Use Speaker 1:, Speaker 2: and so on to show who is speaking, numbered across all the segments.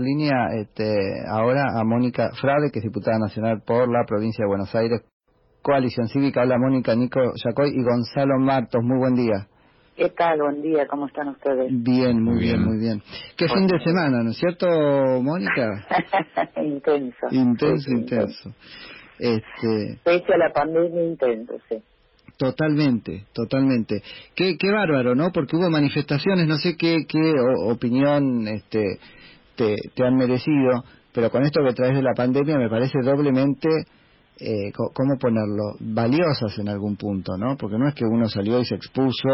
Speaker 1: línea este, ahora a Mónica Frade, que es diputada nacional por la provincia de Buenos Aires, Coalición Cívica. Hola Mónica, Nico Yacoy y Gonzalo Martos. Muy buen día.
Speaker 2: ¿Qué tal? Buen día, ¿cómo están ustedes?
Speaker 1: Bien, muy bien, muy bien. Qué fin de semana, ¿no es cierto, Mónica?
Speaker 2: intenso.
Speaker 1: Intenso, intenso. Este...
Speaker 2: Pese a la pandemia, intenso, sí.
Speaker 1: Totalmente, totalmente. Qué, qué bárbaro, ¿no? Porque hubo manifestaciones, no sé qué, qué opinión este, te, han merecido, pero con esto que traes de la pandemia me parece doblemente, eh, ¿cómo ponerlo? Valiosas en algún punto, ¿no? Porque no es que uno salió y se expuso,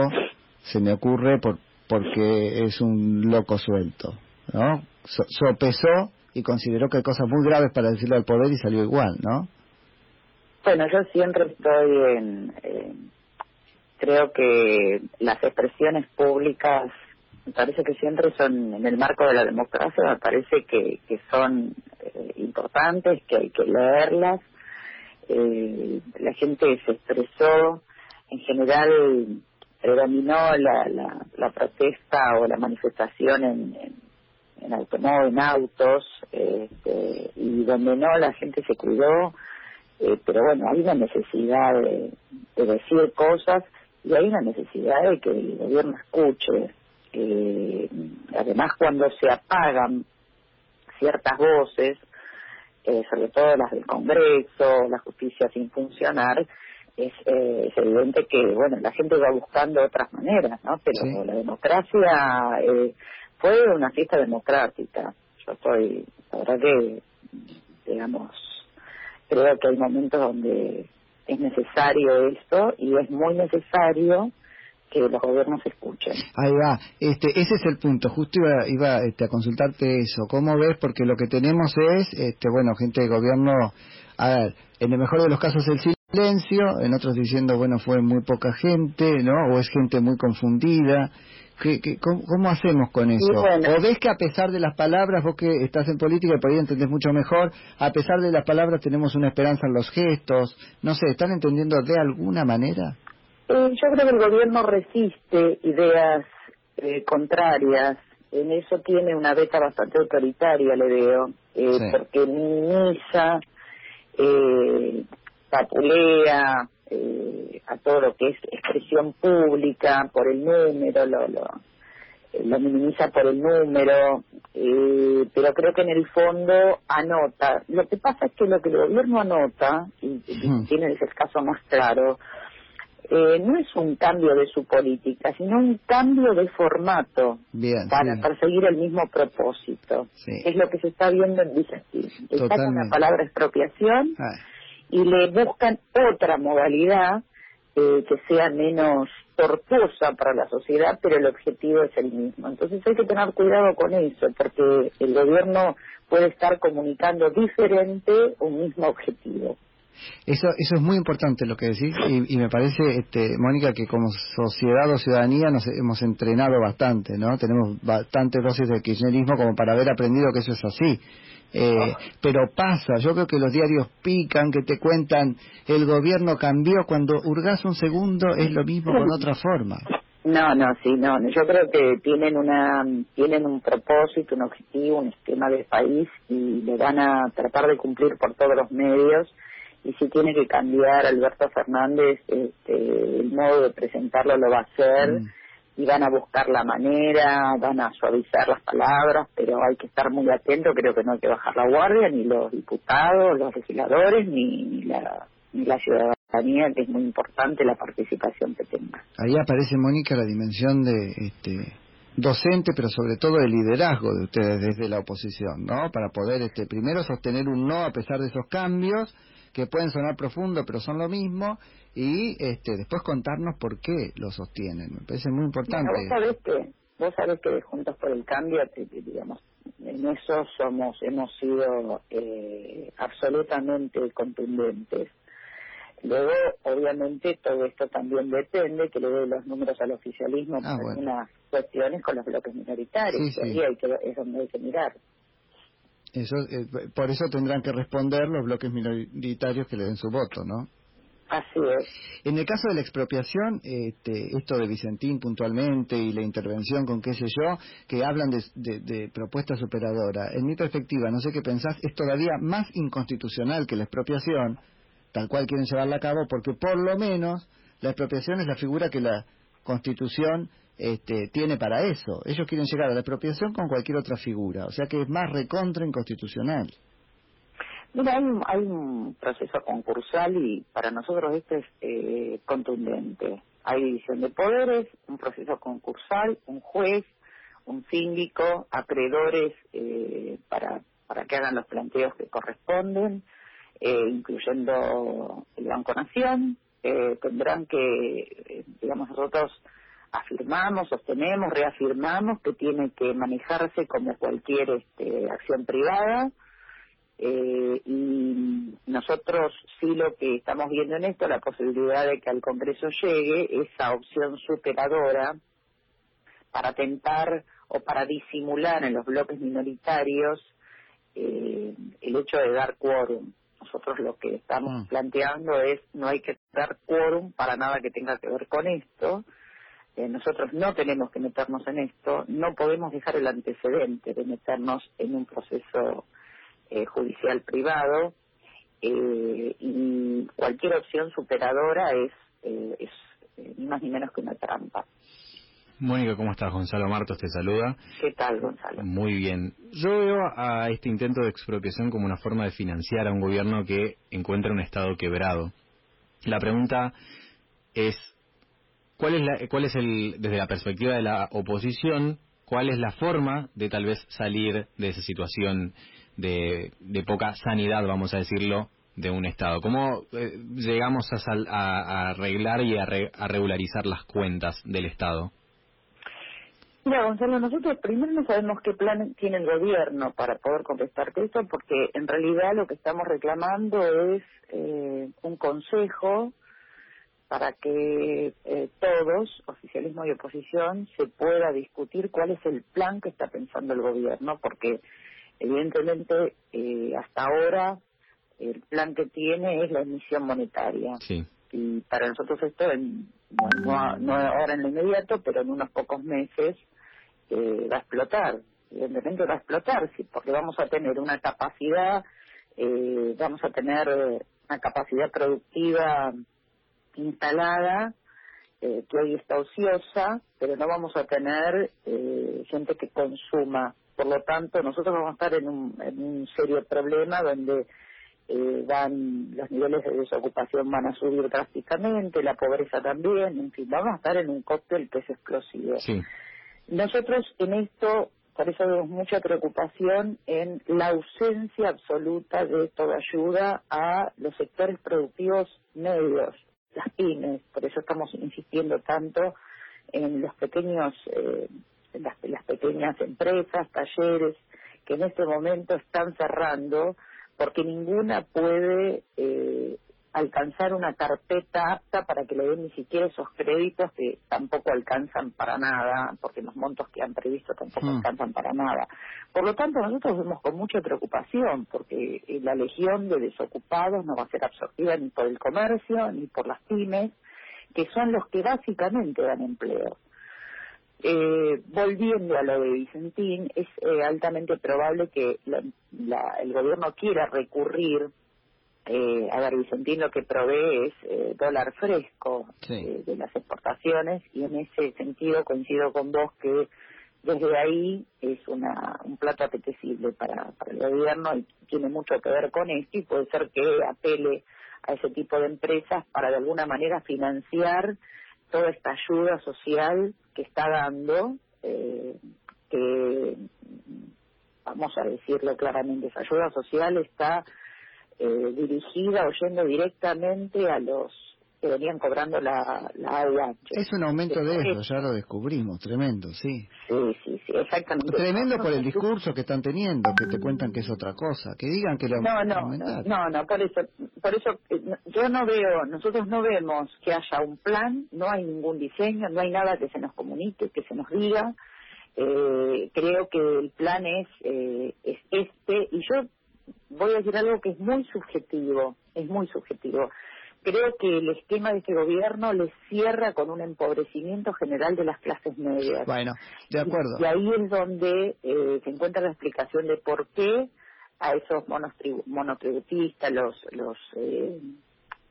Speaker 1: se me ocurre, por, porque es un loco suelto, ¿no? sopesó y consideró que hay cosas muy graves para decirle al poder y salió igual, ¿no?
Speaker 2: Bueno, yo siempre estoy en, creo que las expresiones públicas, me parece que siempre son en el marco de la democracia, me parece que, que son eh, importantes, que hay que leerlas. Eh, la gente se expresó, en general predominó la, la, la protesta o la manifestación en, en, automóvil, en autos, este, y donde no la gente se cuidó, eh, pero bueno, hay una necesidad de, decir cosas y hay una necesidad de que el gobierno escuche. Eh, además, cuando se apagan ciertas voces, eh, sobre todo las del Congreso, la justicia sin funcionar, es, eh, es evidente que bueno la gente va buscando otras maneras, ¿no? Pero la democracia eh, fue una fiesta democrática. Yo estoy, la verdad que, digamos, creo que hay momentos donde es necesario esto y es muy necesario que los gobiernos escuchen.
Speaker 1: Ahí va, este, ese es el punto, justo iba, iba este, a consultarte eso, ¿cómo ves? Porque lo que tenemos es, este, bueno, gente de gobierno, a ver, en el mejor de los casos el silencio, en otros diciendo, bueno, fue muy poca gente, ¿no? O es gente muy confundida, cómo, hacemos con eso? ¿O ves que a pesar de las palabras, vos que estás en política y por ahí entendés mucho mejor, a pesar de las palabras tenemos una esperanza en los gestos? No sé, ¿están entendiendo de alguna manera?
Speaker 2: Eh, yo creo que el gobierno resiste ideas eh, contrarias. En eso tiene una beta bastante autoritaria, le veo, eh, porque minimiza, eh, papulea, eh, a todo lo que es expresión pública por el número, lo, lo, lo minimiza por el número, eh, pero creo que en el fondo anota. Lo que pasa es que lo que el gobierno anota, y, tiene ese caso más claro, eh, no es un cambio de su política, sino un cambio de formato para perseguir el mismo propósito. Es lo que se está viendo en Villacín. Está con la palabra expropiación. Ah y le buscan otra modalidad eh, que sea menos tortuosa para la sociedad, pero el objetivo es el mismo. Entonces hay que tener cuidado con eso, porque el gobierno puede estar comunicando diferente un mismo objetivo.
Speaker 1: Eso, eso es muy importante lo que decís y, me parece, este, Mónica, que como sociedad o ciudadanía nos hemos entrenado bastante, ¿no? Tenemos bastantes dosis de kirchnerismo como para haber aprendido que eso es así. Eh, pero pasa, yo creo que los diarios pican, que te cuentan, el gobierno cambió, cuando hurgas un segundo es lo mismo con otra forma.
Speaker 2: No, no, sí, no, yo creo que tienen una, tienen un propósito, un objetivo, un esquema de país y lo van a tratar de cumplir por todos los medios y si tiene que cambiar Alberto Fernández este, el modo de presentarlo lo va a hacer. Mm y van a buscar la manera, van a suavizar las palabras, pero hay que estar muy atento, creo que no hay que bajar la guardia, ni los diputados, los legisladores, ni, la, ni la ciudadanía, que es muy importante la participación que tenga.
Speaker 1: Ahí aparece, Mónica, la dimensión de este docente, pero sobre todo el liderazgo de ustedes desde la oposición, ¿no? Para poder este primero sostener un no a pesar de esos cambios que pueden sonar profundos, pero son lo mismo, y este, después contarnos por qué lo sostienen. Me parece muy importante.
Speaker 2: vos sabés que, vos sabés que Juntos por el Cambio, digamos, en eso somos, hemos sido eh, absolutamente contundentes. Luego, obviamente, todo esto también depende que le dé los números al oficialismo ah, por algunas cuestiones con los bloques minoritarios. Y hay que, es donde hay que mirar.
Speaker 1: Eso, eh, por eso tendrán que responder los bloques minoritarios que le den su voto, ¿no?
Speaker 2: Así es.
Speaker 1: En el caso de la expropiación, este, esto de Vicentín puntualmente y la intervención con qué sé yo, que hablan de, de, propuestas operadoras, en mi perspectiva, no sé qué pensás, es todavía más inconstitucional que la expropiación, tal cual quieren llevarla a cabo, porque por lo menos la expropiación es la figura que la Constitución este, tiene para eso. Ellos quieren llegar a la expropiación con cualquier otra figura, o sea que es más recontra inconstitucional.
Speaker 2: Mira, hay un, hay un proceso concursal y para nosotros este es eh, contundente. Hay división de poderes, un proceso concursal, un juez, un síndico, acreedores eh, para que hagan los planteos que corresponden, eh, incluyendo el Banco Nación. tendrán que, digamos, nosotros afirmamos, sostenemos, reafirmamos que tiene que manejarse como cualquier este, acción privada eh, y nosotros sí lo que estamos viendo en esto, la posibilidad de que al Congreso llegue esa opción superadora para tentar o para disimular en los bloques minoritarios eh, el hecho de dar quórum. Nosotros lo que estamos mm. planteando es no hay que dar quórum para nada que tenga que ver con esto. Eh, nosotros no tenemos que meternos en esto, no podemos dejar el antecedente de meternos en un proceso eh, judicial privado eh, y cualquier opción superadora es, eh, es ni más ni menos que una trampa.
Speaker 3: Mónica, ¿cómo estás? Gonzalo Martos te saluda.
Speaker 2: ¿Qué tal, Gonzalo?
Speaker 3: Muy bien. Yo veo a este intento de expropiación como una forma de financiar a un gobierno que encuentra un Estado quebrado. La pregunta es, ¿cuál es, la, cuál es el, desde la perspectiva de la oposición, cuál es la forma de tal vez salir de esa situación de, poca sanidad, vamos a decirlo, de un Estado? ¿Cómo eh, llegamos a, arreglar y a, regularizar las cuentas del Estado?
Speaker 2: Mira, Gonzalo, nosotros primero no sabemos qué plan tiene el gobierno para poder contestarte esto, porque en realidad lo que estamos reclamando es eh, un consejo para que eh, todos, oficialismo y oposición, se pueda discutir cuál es el plan que está pensando el gobierno, porque Evidentemente, eh, hasta ahora el plan que tiene es la emisión monetaria. Y para nosotros esto, no, no, ahora en lo inmediato, pero en unos pocos meses eh, va a explotar. Evidentemente va a explotar, sí, porque vamos a tener una capacidad, eh, vamos a tener una capacidad productiva instalada que hoy está ociosa, pero no vamos a tener gente que consuma por lo tanto, nosotros vamos a estar en un, en un serio problema donde eh, van los niveles de desocupación van a subir drásticamente, la pobreza también, en fin, vamos a estar en un cóctel que es explosivo. Nosotros en esto, por eso vemos mucha preocupación en la ausencia absoluta de toda ayuda a los sectores productivos medios, las pymes, por eso estamos insistiendo tanto en los pequeños eh, las, las pequeñas empresas, talleres, que en este momento están cerrando porque ninguna puede eh, alcanzar una carpeta apta para que le den ni siquiera esos créditos que tampoco alcanzan para nada, porque los montos que han previsto tampoco hmm. alcanzan para nada. Por lo tanto, nosotros vemos con mucha preocupación, porque eh, la legión de desocupados no va a ser absorbida ni por el comercio, ni por las pymes, que son los que básicamente dan empleo. Eh, volviendo a lo de Vicentín, es eh, altamente probable que el gobierno quiera recurrir eh, a ver, Vicentín lo que provee es eh, dólar fresco de las exportaciones y en ese sentido coincido con vos que desde ahí es una, un plato apetecible para, para el gobierno y tiene mucho que ver con esto y puede ser que apele a ese tipo de empresas para de alguna manera financiar toda esta ayuda social que está dando, eh, que vamos a decirlo claramente, esa ayuda social está eh, dirigida o yendo directamente a los que venían cobrando la, la.
Speaker 1: Es un aumento de eso, ya lo descubrimos, tremendo, sí.
Speaker 2: Sí, sí, sí, exactamente.
Speaker 1: Tremendo por el discurso que están teniendo, que te cuentan que es otra cosa, que digan que lo
Speaker 2: no, no, no, no, por eso, por eso eh, yo no veo, nosotros no vemos que haya un plan, no hay ningún diseño, no hay nada que se nos comunique, que se nos diga. Eh, creo que el plan es, eh, es este, y yo voy a decir algo que es muy subjetivo, es muy subjetivo creo que el esquema de este gobierno les cierra con un empobrecimiento general de las clases medias.
Speaker 1: Bueno, de acuerdo.
Speaker 2: Y, ahí es donde eh, se encuentra la explicación de por qué a esos monotributistas, los los eh,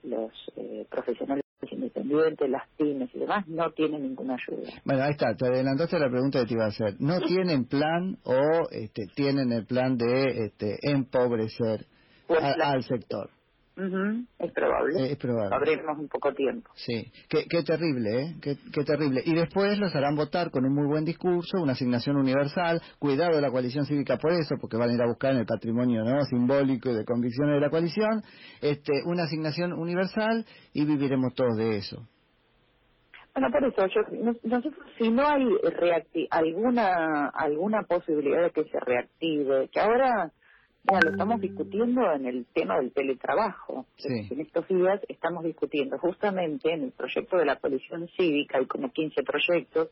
Speaker 2: los eh, profesionales independientes, las pymes y demás, no tienen ninguna ayuda.
Speaker 1: Bueno, ahí está, te adelantaste la pregunta que te iba a hacer. ¿No tienen plan o este, tienen el plan de este, empobrecer pues al sector?
Speaker 2: Es probable.
Speaker 1: Es probable.
Speaker 2: Abrirnos un poco tiempo.
Speaker 1: Sí. Qué, qué terrible, ¿eh? Qué, qué, terrible. Y después los harán votar con un muy buen discurso, una asignación universal. Cuidado de la coalición cívica por eso, porque van a ir a buscar en el patrimonio ¿no? simbólico y de convicciones de la coalición este, una asignación universal y viviremos todos de eso.
Speaker 2: Bueno, por eso, yo, si no hay alguna alguna posibilidad de que se reactive, que ahora bueno, lo estamos discutiendo en el tema del teletrabajo. En estos días estamos discutiendo justamente en el proyecto de la coalición cívica, hay como 15 proyectos,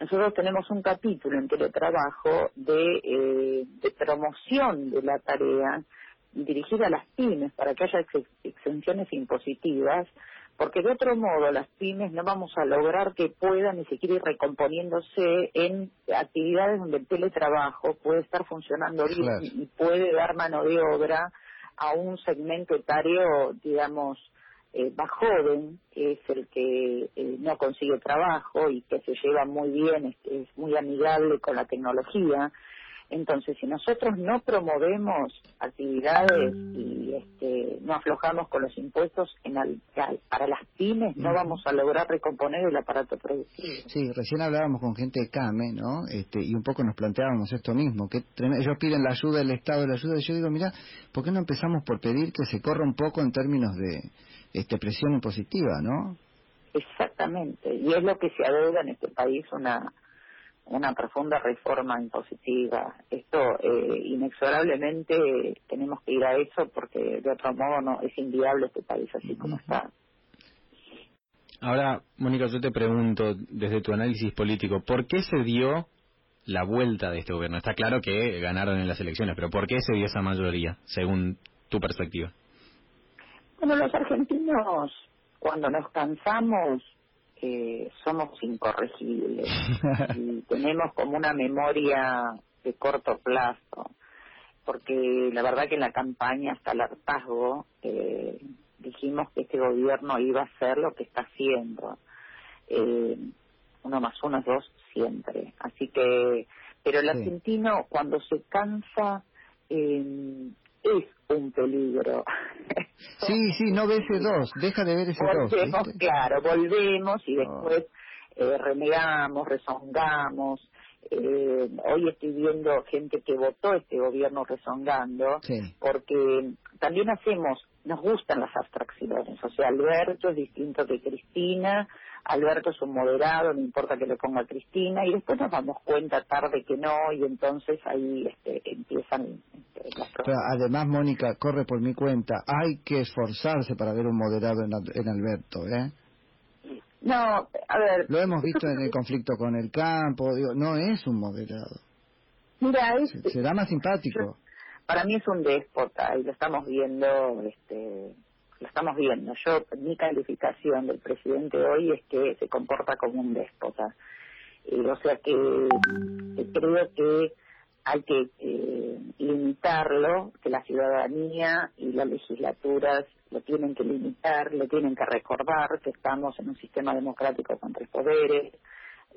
Speaker 2: nosotros tenemos un capítulo en teletrabajo de, eh, de promoción de la tarea dirigida a las pymes para que haya exenciones impositivas porque de otro modo las pymes no vamos a lograr que puedan ni siquiera ir recomponiéndose en actividades donde el teletrabajo puede estar funcionando bien y puede dar mano de obra a un segmento etario, digamos, eh, más joven, que es el que eh, no consigue trabajo y que se lleva muy bien, es muy amigable con la tecnología. Entonces, si nosotros no promovemos actividades y este, no aflojamos con los impuestos en para las pymes, no vamos a lograr recomponer el aparato productivo.
Speaker 1: Sí, recién hablábamos con gente de CAME, ¿no? Este, y un poco nos planteábamos esto mismo, que ellos piden la ayuda del Estado, la ayuda, y yo digo, mira, ¿por qué no empezamos por pedir que se corra un poco en términos de este, presión impositiva, ¿no?
Speaker 2: Exactamente, y es lo que se adeuda en este país una una profunda reforma impositiva. Esto eh, inexorablemente tenemos que ir a eso porque de otro modo no es inviable este país así como está.
Speaker 3: Ahora, Mónica, yo te pregunto desde tu análisis político, ¿por qué se dio la vuelta de este gobierno? Está claro que ganaron en las elecciones, pero ¿por qué se dio esa mayoría, según tu perspectiva?
Speaker 2: Bueno, los argentinos, cuando nos cansamos, somos incorregibles y tenemos como una memoria de corto plazo, porque la verdad que en la campaña hasta el hartazgo eh, dijimos que este gobierno iba a hacer lo que está haciendo. Eh, uno más uno es dos siempre. Así que, pero el argentino cuando se cansa eh, es un peligro.
Speaker 1: Sí, sí, no ve ese dos, deja de ver ese
Speaker 2: dos. Claro, volvemos y después eh, renegamos, rezongamos. Eh, hoy estoy viendo gente que votó este gobierno rezongando, porque también hacemos, nos gustan las abstracciones. O sea, Alberto es distinto que Cristina, Alberto es un moderado, no importa que le ponga a Cristina, y después nos damos cuenta tarde que no, y entonces ahí este, empiezan este, las
Speaker 1: Pero además, Mónica, corre por mi cuenta, hay que esforzarse para ver un moderado en, Alberto, ¿eh?
Speaker 2: No, a ver...
Speaker 1: Lo hemos visto en el conflicto con el campo, digo, no es un moderado.
Speaker 2: Mira,
Speaker 1: es... Será más simpático.
Speaker 2: para mí es un déspota, y lo estamos viendo, este lo estamos viendo. Yo, mi calificación del presidente hoy es que se comporta como un déspota. Eh, o sea que creo que hay que eh, limitarlo, que la ciudadanía y las legislaturas lo tienen que limitar, le tienen que recordar que estamos en un sistema democrático con tres poderes.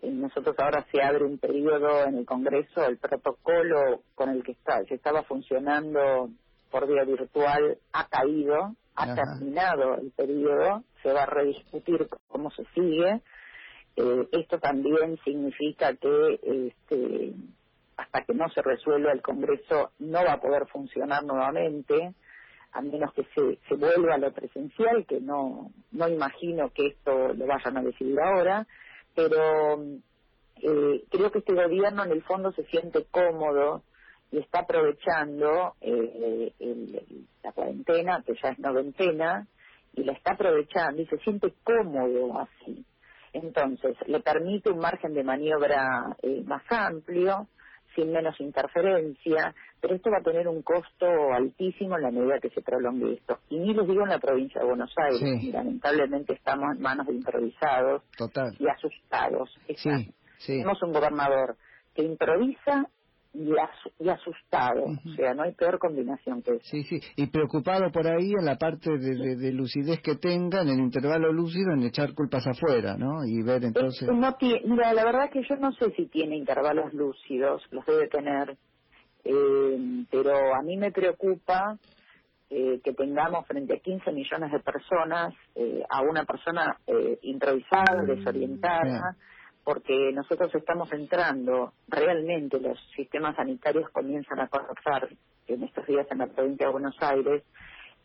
Speaker 2: Eh, nosotros ahora se abre un periodo en el Congreso, el protocolo con el que está, se estaba funcionando por vía virtual ha caído, ha terminado el periodo, se va a rediscutir cómo se sigue. Eh, esto también significa que este, hasta que no se resuelva el Congreso no va a poder funcionar nuevamente, a menos que se, vuelva a lo presencial, que no, no imagino que esto lo vayan a decidir ahora, pero eh, creo que este gobierno en el fondo se siente cómodo y está aprovechando eh, la cuarentena, que ya es noventena, y la está aprovechando y se siente cómodo así. Entonces, le permite un margen de maniobra eh, más amplio, sin menos interferencia, pero esto va a tener un costo altísimo en la medida que se prolongue esto. Y ni les digo en la provincia de Buenos Aires, lamentablemente estamos en manos de improvisados y asustados. Sí, Tenemos un gobernador que improvisa y, asustado. O sea, no hay peor combinación que eso.
Speaker 1: Sí, sí. Y preocupado por ahí en la parte de, lucidez que tenga, en el intervalo lúcido, en echar culpas afuera, ¿no? Y ver entonces.
Speaker 2: no mira, la verdad que yo no sé si tiene intervalos lúcidos, los debe tener. Eh, pero a mí me preocupa eh, que tengamos frente a 15 millones de personas eh, a una persona eh, improvisada, desorientada porque nosotros estamos entrando, realmente los sistemas sanitarios comienzan a colapsar en estos días en la provincia de Buenos Aires,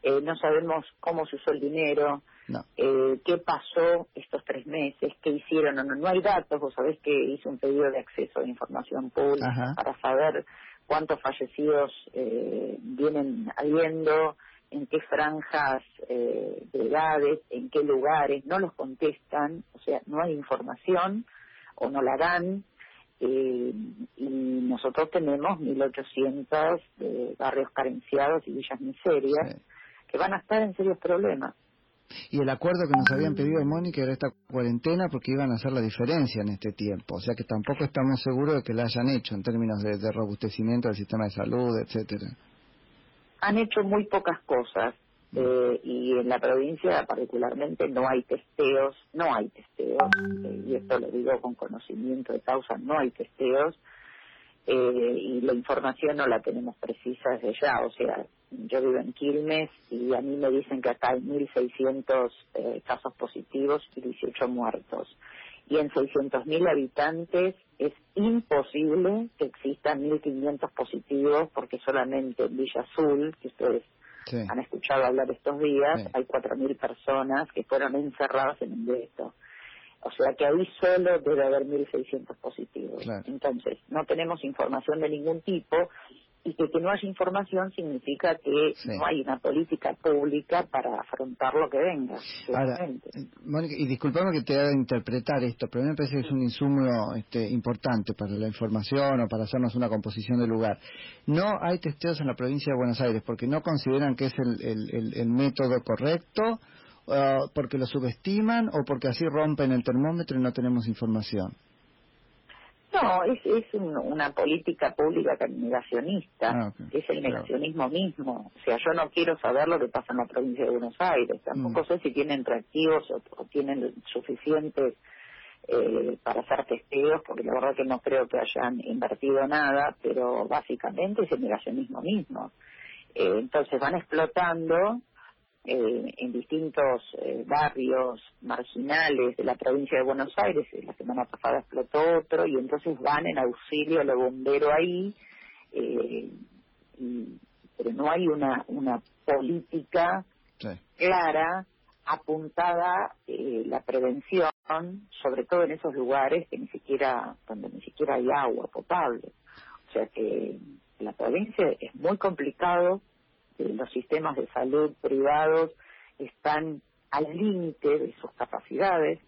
Speaker 2: eh, no sabemos cómo se usó el dinero, eh, qué pasó estos tres meses, qué hicieron, no, no hay datos, vos sabés que hice un pedido de acceso a información pública para saber cuántos fallecidos eh, vienen habiendo, en qué franjas de edades, en qué lugares, no los contestan, o sea, no hay información o no la dan. Eh, y nosotros tenemos 1.800 eh, barrios carenciados y villas miserias que van a estar en serios problemas.
Speaker 1: Y el acuerdo que nos habían pedido, Mónica, era esta cuarentena porque iban a hacer la diferencia en este tiempo. O sea que tampoco estamos seguros de que la hayan hecho en términos de, de robustecimiento del sistema de salud, etcétera.
Speaker 2: Han hecho muy pocas cosas. Eh, y en la provincia particularmente no hay testeos, no hay testeos, eh, y esto lo digo con conocimiento de causa, no hay testeos, eh, y la información no la tenemos precisa desde ya, o sea, yo vivo en Quilmes y a mí me dicen que acá hay 1.600 casos positivos y 18 muertos. Y en 600.000 habitantes es imposible que existan 1.500 positivos porque solamente en Villa Azul, que ustedes han escuchado hablar estos días, hay 4.000 personas que fueron encerradas en un gueto. O sea que ahí solo debe haber 1.600 positivos. Entonces, no tenemos información de ningún tipo y que, que no haya información significa que no hay una política pública para afrontar lo que venga.
Speaker 1: Ahora, Mónica, y disculpame que te haga interpretar esto, pero a mí me parece que es un insumo este, importante para la información o para hacernos una composición del lugar. No hay testeos en la provincia de Buenos Aires porque no consideran que es el, el, método correcto, porque lo subestiman o porque así rompen el termómetro y no tenemos información.
Speaker 2: No, es, es una política pública negacionista, ah, es el negacionismo mismo. O sea, yo no quiero saber lo que pasa en la provincia de Buenos Aires, tampoco mm. sé si tienen reactivos o, tienen suficientes eh, para hacer testeos, porque la verdad que no creo que hayan invertido nada, pero básicamente es el negacionismo mismo. Eh, entonces van explotando eh, en distintos eh, barrios marginales de la provincia de Buenos Aires. La semana pasada explotó otro y entonces van en auxilio a los bomberos ahí, eh, pero no hay una, una política clara apuntada eh, la prevención, sobre todo en esos lugares que ni siquiera donde ni siquiera hay agua potable. O sea que la provincia es muy complicado los sistemas de salud privados están al límite de sus capacidades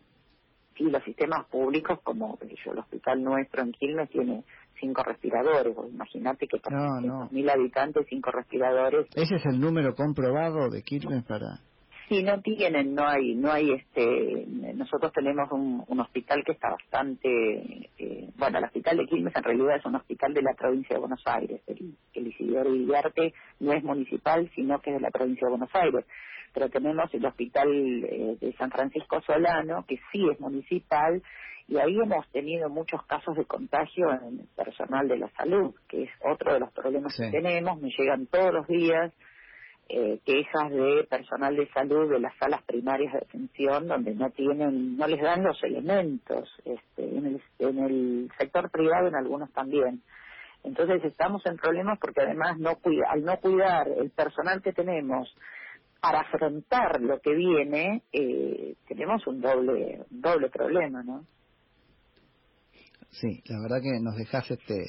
Speaker 2: y los sistemas públicos, como yo, el hospital nuestro en Quilmes tiene cinco respiradores, imagínate que para mil habitantes, cinco respiradores.
Speaker 1: ¿Ese es el número comprobado de Quilmes para...?
Speaker 2: Sí, no tienen, no hay, no hay este, nosotros tenemos un, hospital que está bastante, eh, bueno, el hospital de Quilmes en realidad es un hospital de la provincia de Buenos Aires, el, el Isidoro Villarte no es municipal, sino que es de la provincia de Buenos Aires, pero tenemos el hospital eh, de San Francisco Solano, que sí es municipal, y ahí hemos tenido muchos casos de contagio en el personal de la salud, que es otro de los problemas que tenemos, me llegan todos los días, eh, quejas de personal de salud de las salas primarias de atención donde no tienen, no les dan los elementos, este, en, el, en el sector privado en algunos también. Entonces estamos en problemas porque además no cuida, al no cuidar el personal que tenemos para afrontar lo que viene, eh, tenemos un doble, doble problema, ¿no?
Speaker 1: Sí, la verdad que nos dejas este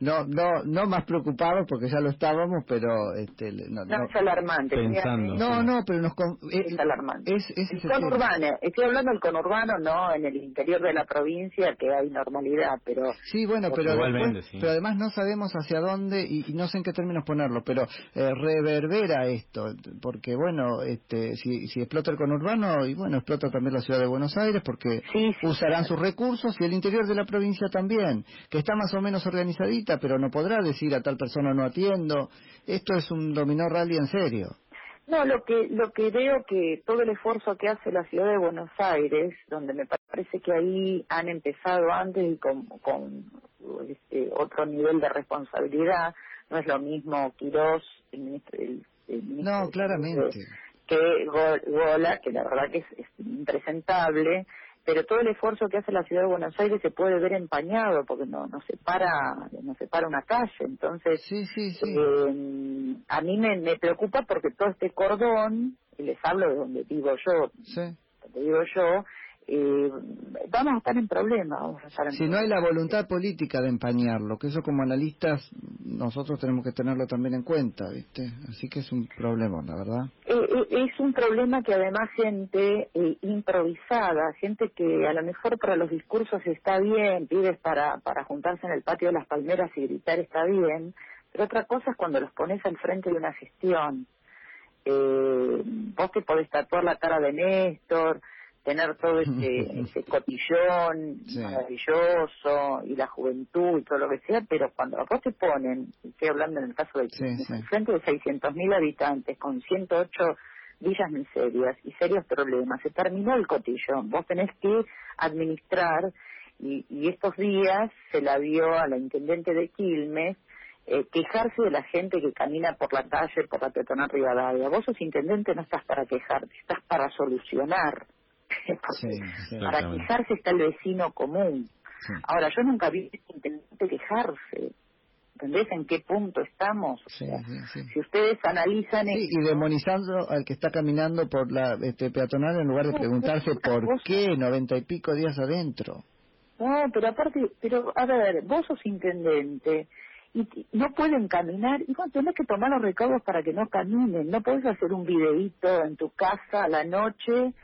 Speaker 1: no no no más preocupados porque ya lo estábamos pero este
Speaker 2: no, es alarmante
Speaker 3: pensando
Speaker 1: no no pero nos
Speaker 2: es, alarmante.
Speaker 1: es, es
Speaker 2: el conurbano estoy hablando del conurbano no en el interior de la provincia que hay normalidad pero
Speaker 1: sí bueno pero pero además no sabemos hacia dónde y, no sé en qué términos ponerlo pero eh, reverbera esto porque bueno este si si explota el conurbano y bueno explota también la ciudad de Buenos Aires porque usarán sus recursos y el interior de la provincia también que está más o menos organizadito pero no podrá decir a tal persona no atiendo. Esto es un dominó rally en serio.
Speaker 2: No, lo que lo que veo que todo el esfuerzo que hace la ciudad de Buenos Aires, donde me parece que ahí han empezado antes y con, con este, otro nivel de responsabilidad, no es lo mismo Quirós, el ministro, el,
Speaker 1: no, claramente.
Speaker 2: que Gola, que la verdad que es impresentable, pero todo el esfuerzo que hace la ciudad de Buenos Aires se puede ver empañado porque no no se para no se para una calle entonces
Speaker 1: sí, sí, sí.
Speaker 2: Eh, a mí me, me preocupa porque todo este cordón y les hablo de donde vivo yo donde vivo yo eh, vamos a estar en problemas.
Speaker 1: si no hay la voluntad política de empañarlo, que eso como analistas nosotros tenemos que tenerlo también en cuenta, ¿viste? Así que es un problema, la verdad.
Speaker 2: Eh, eh, es un problema que además gente eh, improvisada, gente que a lo mejor para los discursos está bien, pides para, para juntarse en el patio de las palmeras y gritar está bien, pero otra cosa es cuando los pones al frente de una gestión. Eh, vos te podés tatuar la cara de Néstor, tener todo ese, ese cotillón maravilloso y la juventud y todo lo que sea, pero cuando vos te ponen, estoy hablando en el caso de frente de 600.000 habitantes con 108 villas miserias y serios problemas, se terminó el cotillón, vos tenés que administrar y, y estos días se la vio a la intendente de Quilmes eh, quejarse de la gente que camina por la calle, por la peatonal Rivadavia. Vos sos intendente, no estás para quejarte, estás para solucionar para quejarse está el vecino común. Ahora, yo nunca vi intendente quejarse. ¿Entendés en qué punto estamos? si ustedes analizan...
Speaker 1: y demonizando al que está caminando por la este, peatonal en lugar de preguntarse por qué noventa y pico días adentro.
Speaker 2: No, pero aparte, pero a ver, vos sos intendente y no pueden caminar, y bueno, tenés que tomar los recaudos para que no caminen. No puedes hacer un videíto en tu casa a la noche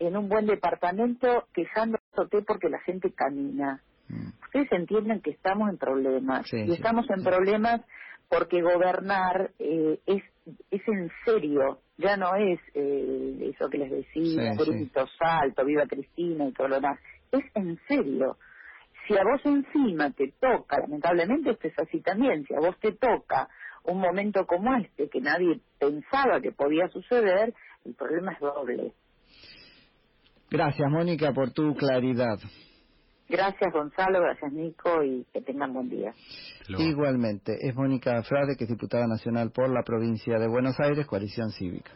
Speaker 2: en un buen departamento quejándote porque la gente camina. Mm. Ustedes entienden que estamos en problemas y estamos en problemas porque gobernar eh, es es en serio, ya no es eh, eso que les decía, grito, salto, viva Cristina y todo lo demás, es en serio. Si a vos encima te toca, lamentablemente esto es así también, si a vos te toca un momento como este que nadie pensaba que podía suceder, el problema es doble.
Speaker 1: Gracias, Mónica, por tu claridad.
Speaker 2: Gracias, Gonzalo, gracias, Nico, y que tengan buen día.
Speaker 1: Igualmente, es Mónica Frade, que es diputada nacional por la provincia de Buenos Aires, Coalición Cívica.